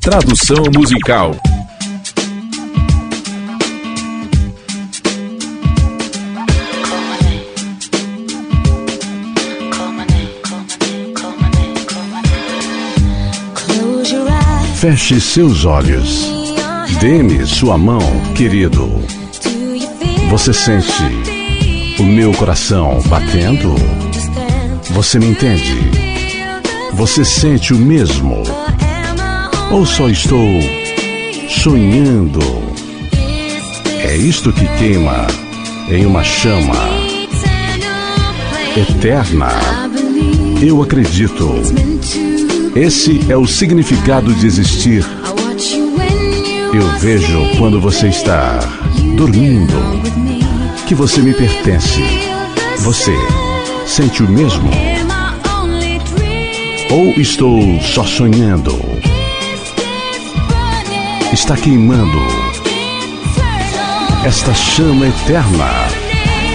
Tradução musical. Feche seus olhos. Dê-me sua mão, querido. Você sente o meu coração batendo? Você me entende? Você sente o mesmo? Ou só estou sonhando? É isto que queima em uma chama eterna. Eu acredito. Esse é o significado de existir. Eu vejo quando você está dormindo que você me pertence. Você sente o mesmo? Ou estou só sonhando? Está queimando esta chama eterna.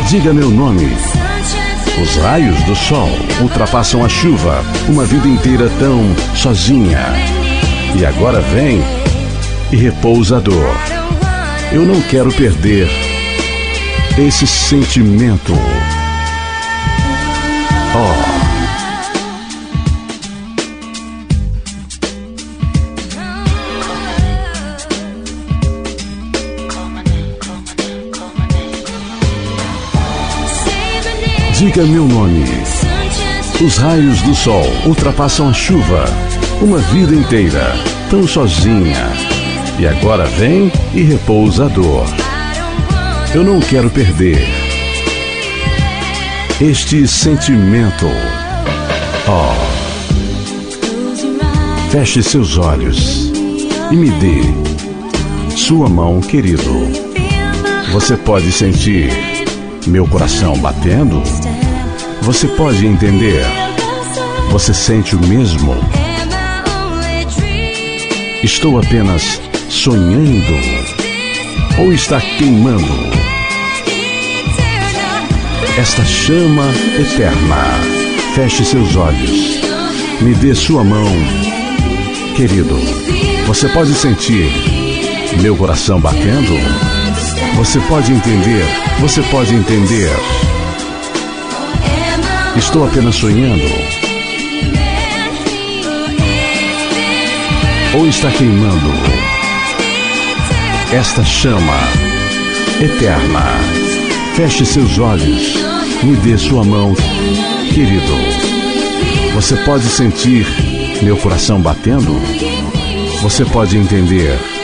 Diga meu nome. Os raios do sol ultrapassam a chuva, uma vida inteira tão sozinha. E agora vem e repousa a dor. Eu não quero perder esse sentimento. Oh. Diga meu nome. Os raios do sol ultrapassam a chuva. Uma vida inteira, tão sozinha. E agora vem e repousa a dor. Eu não quero perder este sentimento. Oh. Feche seus olhos e me dê sua mão, querido. Você pode sentir meu coração batendo? Você pode entender? Você sente o mesmo? Estou apenas sonhando? Ou está queimando? Esta chama eterna. Feche seus olhos. Me dê sua mão. Querido, você pode sentir meu coração batendo? Você pode entender? Você pode entender? Estou apenas sonhando? Ou está queimando esta chama eterna? Feche seus olhos, me dê sua mão, querido. Você pode sentir meu coração batendo? Você pode entender?